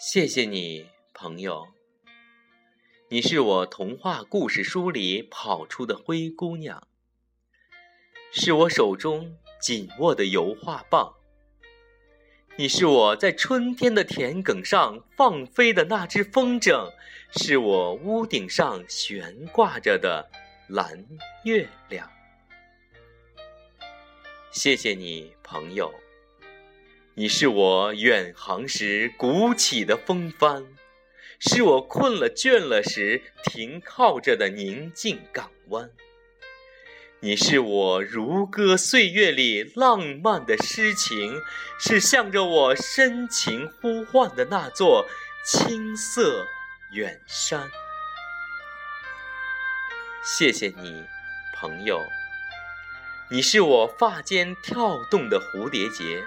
谢谢你，朋友。你是我童话故事书里跑出的灰姑娘，是我手中紧握的油画棒。你是我在春天的田埂上放飞的那只风筝，是我屋顶上悬挂着的蓝月亮。谢谢你，朋友。你是我远航时鼓起的风帆，是我困了倦了时停靠着的宁静港湾。你是我如歌岁月里浪漫的诗情，是向着我深情呼唤的那座青色远山。谢谢你，朋友。你是我发间跳动的蝴蝶结，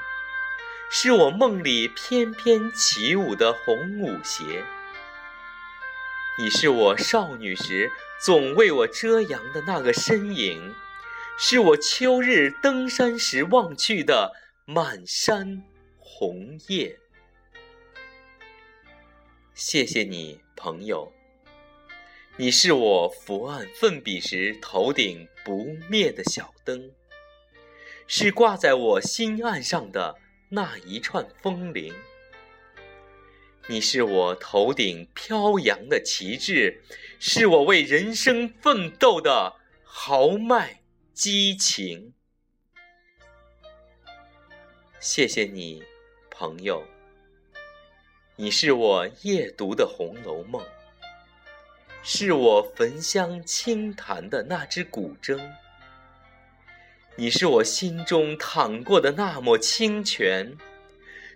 是我梦里翩翩起舞的红舞鞋。你是我少女时。总为我遮阳的那个身影，是我秋日登山时望去的满山红叶。谢谢你，朋友。你是我伏案奋笔时头顶不灭的小灯，是挂在我心岸上的那一串风铃。你是我头顶飘扬的旗帜，是我为人生奋斗的豪迈激情。谢谢你，朋友。你是我夜读的《红楼梦》，是我焚香轻弹的那支古筝。你是我心中淌过的那抹清泉。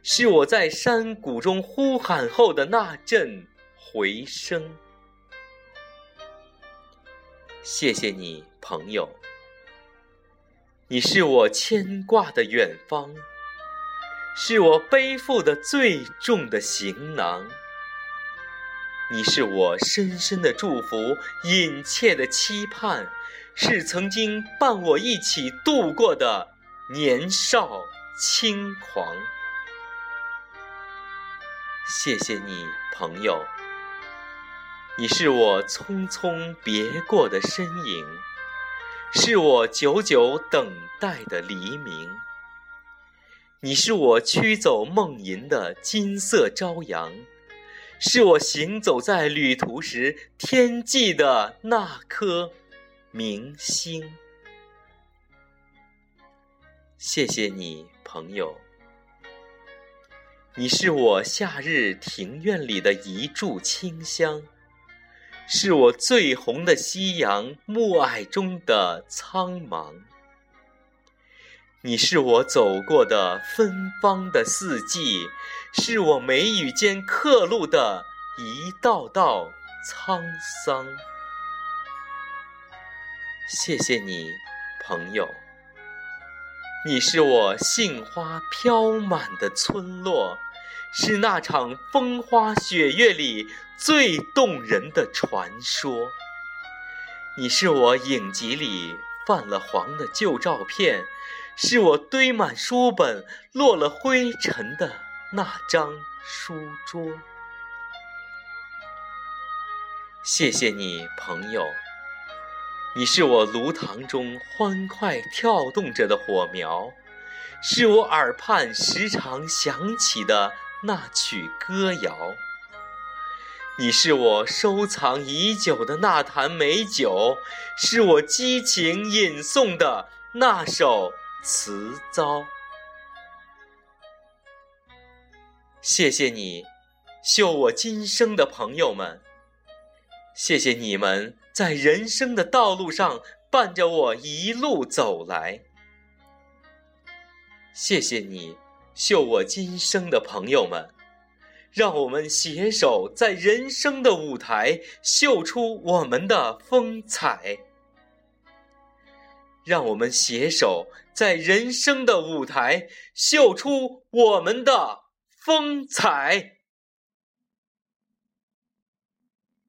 是我在山谷中呼喊后的那阵回声。谢谢你，朋友。你是我牵挂的远方，是我背负的最重的行囊。你是我深深的祝福，隐切的期盼，是曾经伴我一起度过的年少轻狂。谢谢你，朋友。你是我匆匆别过的身影，是我久久等待的黎明。你是我驱走梦萦的金色朝阳，是我行走在旅途时天际的那颗明星。谢谢你，朋友。你是我夏日庭院里的一柱清香，是我最红的夕阳暮霭中的苍茫。你是我走过的芬芳的四季，是我眉宇间刻录的一道道沧桑。谢谢你，朋友。你是我杏花飘满的村落。是那场风花雪月里最动人的传说。你是我影集里泛了黄的旧照片，是我堆满书本落了灰尘的那张书桌。谢谢你，朋友。你是我炉膛中欢快跳动着的火苗，是我耳畔时常响起的。那曲歌谣，你是我收藏已久的那坛美酒，是我激情吟诵的那首词糟。谢谢你，秀我今生的朋友们，谢谢你们在人生的道路上伴着我一路走来。谢谢你。秀我今生的朋友们，让我们携手在人生的舞台秀出我们的风采。让我们携手在人生的舞台秀出我们的风采。